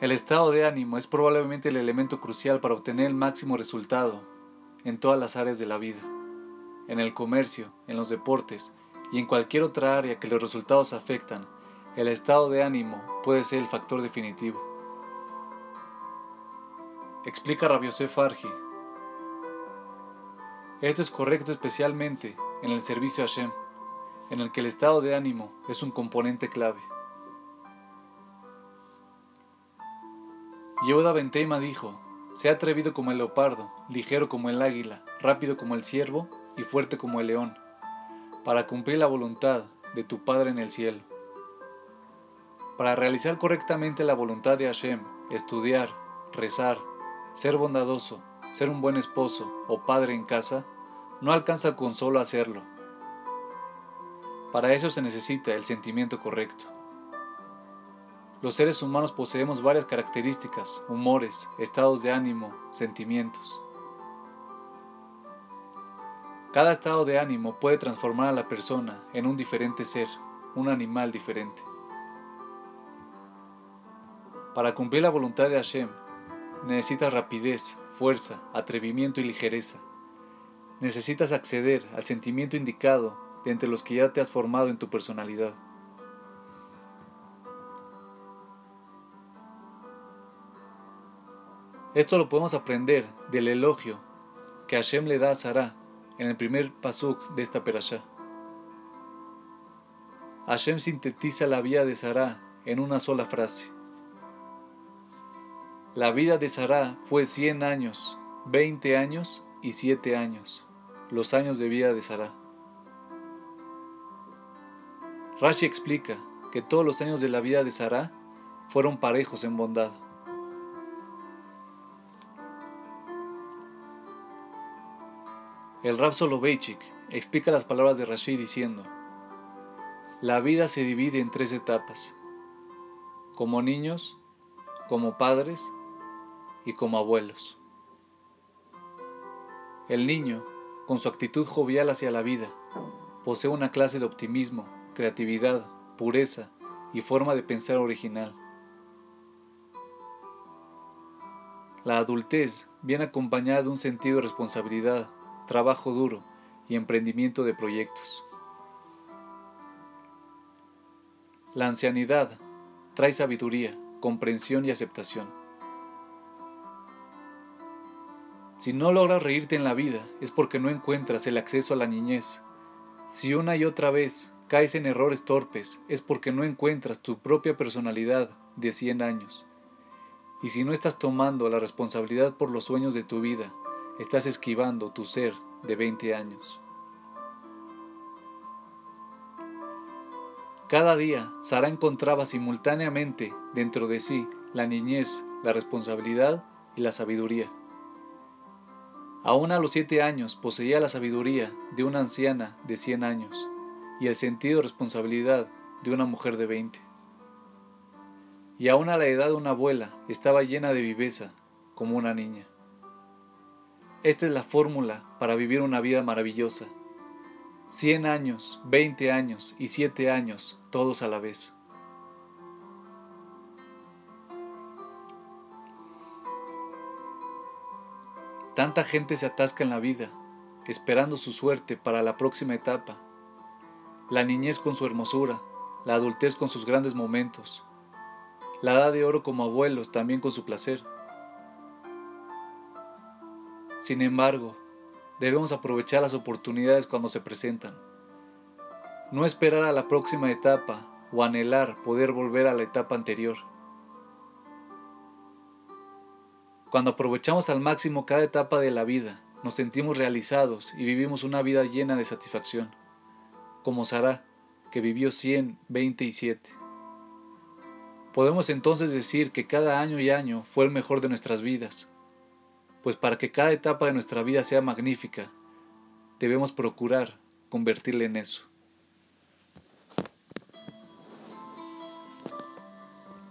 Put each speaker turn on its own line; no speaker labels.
El estado de ánimo es probablemente el elemento crucial para obtener el máximo resultado en todas las áreas de la vida, en el comercio, en los deportes y en cualquier otra área que los resultados afectan. El estado de ánimo puede ser el factor definitivo. Explica Rabiosef Fargi. Esto es correcto especialmente en el servicio a Hashem, en el que el estado de ánimo es un componente clave. Yehuda Benteima dijo, Sea atrevido como el leopardo, ligero como el águila, rápido como el ciervo y fuerte como el león, para cumplir la voluntad de tu Padre en el cielo. Para realizar correctamente la voluntad de Hashem, estudiar, rezar, ser bondadoso, ser un buen esposo o padre en casa, no alcanza con solo hacerlo. Para eso se necesita el sentimiento correcto. Los seres humanos poseemos varias características, humores, estados de ánimo, sentimientos. Cada estado de ánimo puede transformar a la persona en un diferente ser, un animal diferente. Para cumplir la voluntad de Hashem, necesitas rapidez, fuerza, atrevimiento y ligereza. Necesitas acceder al sentimiento indicado de entre los que ya te has formado en tu personalidad. Esto lo podemos aprender del elogio que Hashem le da a Sarah en el primer pasuk de esta perashá. Hashem sintetiza la vida de Sarah en una sola frase. La vida de Sarah fue 100 años, 20 años y 7 años, los años de vida de Sarah. Rashi explica que todos los años de la vida de Sarah fueron parejos en bondad. El Soloveitchik explica las palabras de Rashi diciendo, La vida se divide en tres etapas, como niños, como padres y como abuelos. El niño, con su actitud jovial hacia la vida, posee una clase de optimismo, creatividad, pureza y forma de pensar original. La adultez viene acompañada de un sentido de responsabilidad, trabajo duro y emprendimiento de proyectos. La ancianidad trae sabiduría, comprensión y aceptación. Si no logras reírte en la vida es porque no encuentras el acceso a la niñez. Si una y otra vez caes en errores torpes es porque no encuentras tu propia personalidad de 100 años. Y si no estás tomando la responsabilidad por los sueños de tu vida estás esquivando tu ser de 20 años. Cada día, Sara encontraba simultáneamente dentro de sí la niñez, la responsabilidad y la sabiduría. Aún a los siete años poseía la sabiduría de una anciana de 100 años y el sentido de responsabilidad de una mujer de 20. Y aún a la edad de una abuela estaba llena de viveza como una niña. Esta es la fórmula para vivir una vida maravillosa. 100 años, 20 años y 7 años, todos a la vez. Tanta gente se atasca en la vida, esperando su suerte para la próxima etapa. La niñez con su hermosura, la adultez con sus grandes momentos, la edad de oro como abuelos también con su placer. Sin embargo, debemos aprovechar las oportunidades cuando se presentan. No esperar a la próxima etapa o anhelar poder volver a la etapa anterior. Cuando aprovechamos al máximo cada etapa de la vida, nos sentimos realizados y vivimos una vida llena de satisfacción, como Sara, que vivió 100, 20 y 7. Podemos entonces decir que cada año y año fue el mejor de nuestras vidas, pues para que cada etapa de nuestra vida sea magnífica, debemos procurar convertirla en eso.